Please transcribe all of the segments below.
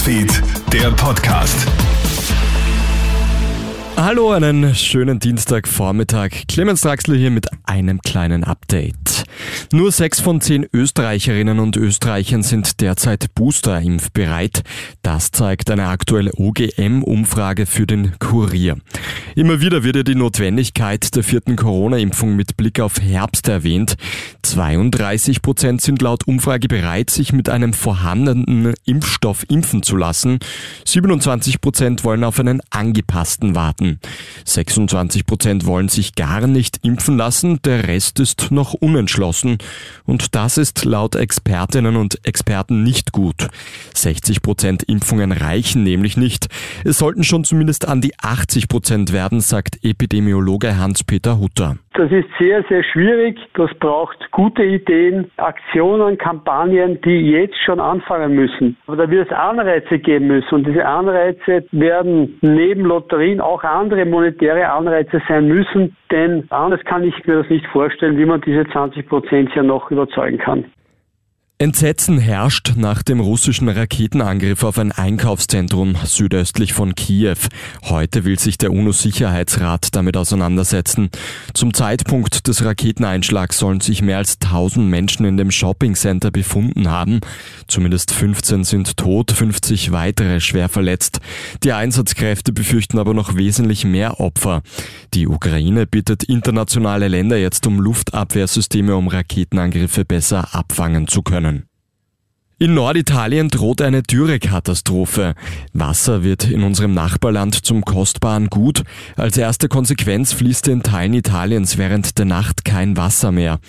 Newsfeed, der Podcast. Hallo, einen schönen Dienstagvormittag. Clemens Draxler hier mit einem kleinen Update. Nur sechs von zehn Österreicherinnen und Österreichern sind derzeit boosterimpfbereit. Das zeigt eine aktuelle OGM-Umfrage für den Kurier. Immer wieder wird ja die Notwendigkeit der vierten Corona-Impfung mit Blick auf Herbst erwähnt. 32 Prozent sind laut Umfrage bereit, sich mit einem vorhandenen Impfstoff impfen zu lassen. 27 Prozent wollen auf einen angepassten warten. 26 Prozent wollen sich gar nicht impfen lassen, der Rest ist noch unentschlossen. Und das ist laut Expertinnen und Experten nicht gut. 60 Prozent Impfungen reichen nämlich nicht. Es sollten schon zumindest an die 80 Prozent werden, sagt Epidemiologe Hans-Peter Hutter. Das ist sehr, sehr schwierig. Das braucht gute Ideen, Aktionen, Kampagnen, die jetzt schon anfangen müssen. Aber da wird es Anreize geben müssen. Und diese Anreize werden neben Lotterien auch andere monetäre Anreize sein müssen. Denn anders kann ich mir das nicht vorstellen, wie man diese 20 Prozent ja noch überzeugen kann. Entsetzen herrscht nach dem russischen Raketenangriff auf ein Einkaufszentrum südöstlich von Kiew. Heute will sich der UNO-Sicherheitsrat damit auseinandersetzen. Zum Zeitpunkt des Raketeneinschlags sollen sich mehr als 1000 Menschen in dem Shoppingcenter befunden haben. Zumindest 15 sind tot, 50 weitere schwer verletzt. Die Einsatzkräfte befürchten aber noch wesentlich mehr Opfer. Die Ukraine bittet internationale Länder jetzt um Luftabwehrsysteme, um Raketenangriffe besser abfangen zu können. In Norditalien droht eine Dürrekatastrophe. Wasser wird in unserem Nachbarland zum kostbaren Gut. Als erste Konsequenz fließt in Teilen Italiens während der Nacht kein Wasser mehr.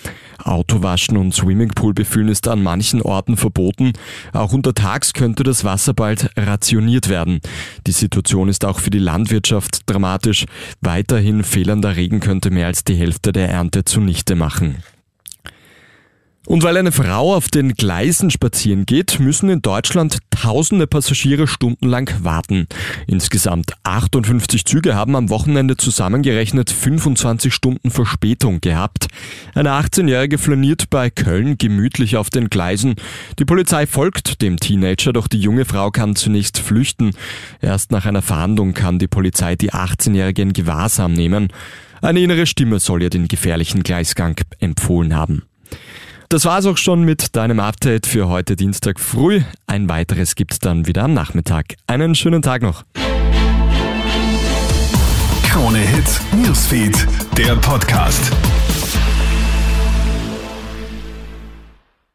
Autowaschen und Swimmingpool befüllen ist an manchen Orten verboten. Auch untertags könnte das Wasser bald rationiert werden. Die Situation ist auch für die Landwirtschaft dramatisch. Weiterhin fehlender Regen könnte mehr als die Hälfte der Ernte zunichte machen. Und weil eine Frau auf den Gleisen spazieren geht, müssen in Deutschland tausende Passagiere stundenlang warten. Insgesamt 58 Züge haben am Wochenende zusammengerechnet 25 Stunden Verspätung gehabt. Eine 18-Jährige flaniert bei Köln gemütlich auf den Gleisen. Die Polizei folgt dem Teenager, doch die junge Frau kann zunächst flüchten. Erst nach einer Fahndung kann die Polizei die 18-Jährige in Gewahrsam nehmen. Eine innere Stimme soll ihr den gefährlichen Gleisgang empfohlen haben. Das war's auch schon mit deinem Update für heute Dienstag früh. Ein weiteres gibt's dann wieder am Nachmittag. Einen schönen Tag noch. Krone Hits, Newsfeed, der Podcast.